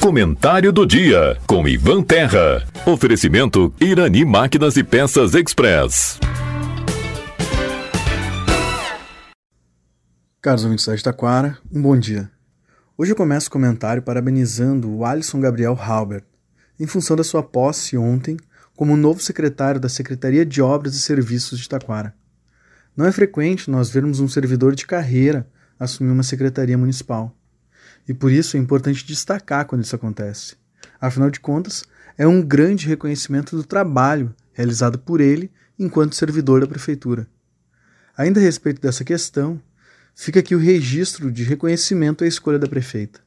Comentário do dia com Ivan Terra. Oferecimento Irani Máquinas e Peças Express. Caros ouvintes da Itaquara, um bom dia. Hoje eu começo o comentário parabenizando o Alisson Gabriel Halbert, em função da sua posse ontem como novo secretário da Secretaria de Obras e Serviços de Itaquara. Não é frequente nós vermos um servidor de carreira assumir uma secretaria municipal. E por isso é importante destacar quando isso acontece. Afinal de contas, é um grande reconhecimento do trabalho realizado por ele enquanto servidor da prefeitura. Ainda a respeito dessa questão, fica aqui o registro de reconhecimento à escolha da prefeita.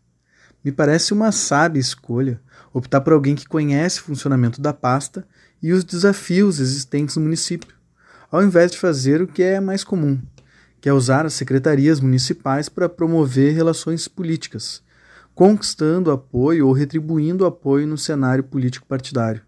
Me parece uma sábia escolha optar por alguém que conhece o funcionamento da pasta e os desafios existentes no município, ao invés de fazer o que é mais comum, que é usar as secretarias municipais para promover relações políticas, conquistando apoio ou retribuindo apoio no cenário político partidário.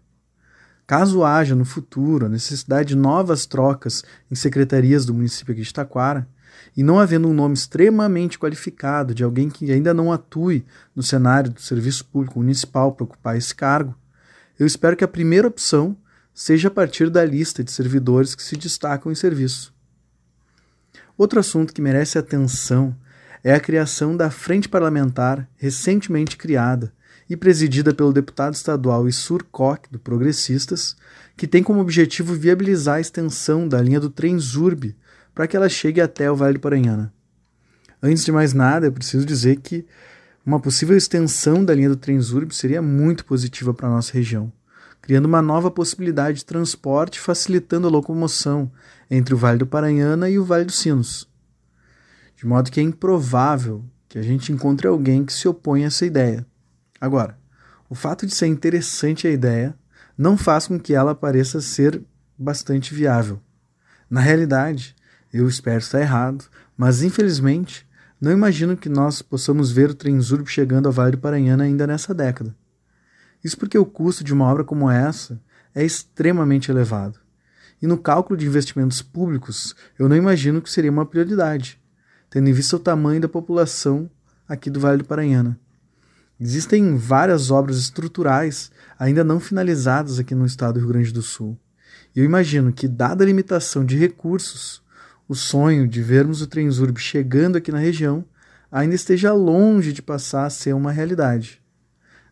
Caso haja no futuro a necessidade de novas trocas em secretarias do município de Taquara, e não havendo um nome extremamente qualificado de alguém que ainda não atue no cenário do serviço público municipal para ocupar esse cargo, eu espero que a primeira opção seja a partir da lista de servidores que se destacam em serviço. Outro assunto que merece atenção é a criação da Frente Parlamentar, recentemente criada e presidida pelo deputado estadual Issur Koch, do Progressistas, que tem como objetivo viabilizar a extensão da linha do trem Zurb para que ela chegue até o Vale do Paranhana. Antes de mais nada, é preciso dizer que uma possível extensão da linha do trem Zurb seria muito positiva para a nossa região, criando uma nova possibilidade de transporte facilitando a locomoção entre o Vale do Paranhana e o Vale dos Sinos. De modo que é improvável que a gente encontre alguém que se opõe a essa ideia. Agora, o fato de ser interessante a ideia não faz com que ela pareça ser bastante viável. Na realidade, eu espero estar errado, mas infelizmente não imagino que nós possamos ver o Trenzurb chegando ao Vale do Paranhana ainda nessa década. Isso porque o custo de uma obra como essa é extremamente elevado. E no cálculo de investimentos públicos, eu não imagino que seria uma prioridade, tendo em vista o tamanho da população aqui do Vale do Paranhana. Existem várias obras estruturais ainda não finalizadas aqui no estado do Rio Grande do Sul. E eu imagino que, dada a limitação de recursos, o sonho de vermos o Trenzurb chegando aqui na região ainda esteja longe de passar a ser uma realidade.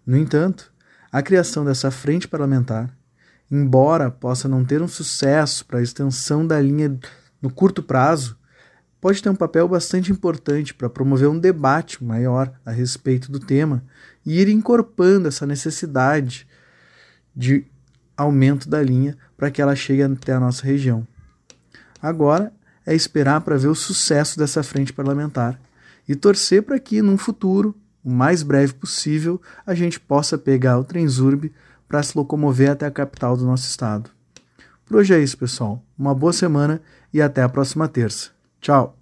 No entanto, a criação dessa frente parlamentar embora possa não ter um sucesso para a extensão da linha no curto prazo, pode ter um papel bastante importante para promover um debate maior a respeito do tema e ir incorporando essa necessidade de aumento da linha para que ela chegue até a nossa região. Agora é esperar para ver o sucesso dessa frente parlamentar e torcer para que, num futuro, o mais breve possível, a gente possa pegar o Trenzurb para se locomover até a capital do nosso estado. Por hoje é isso, pessoal. Uma boa semana e até a próxima terça. Tchau!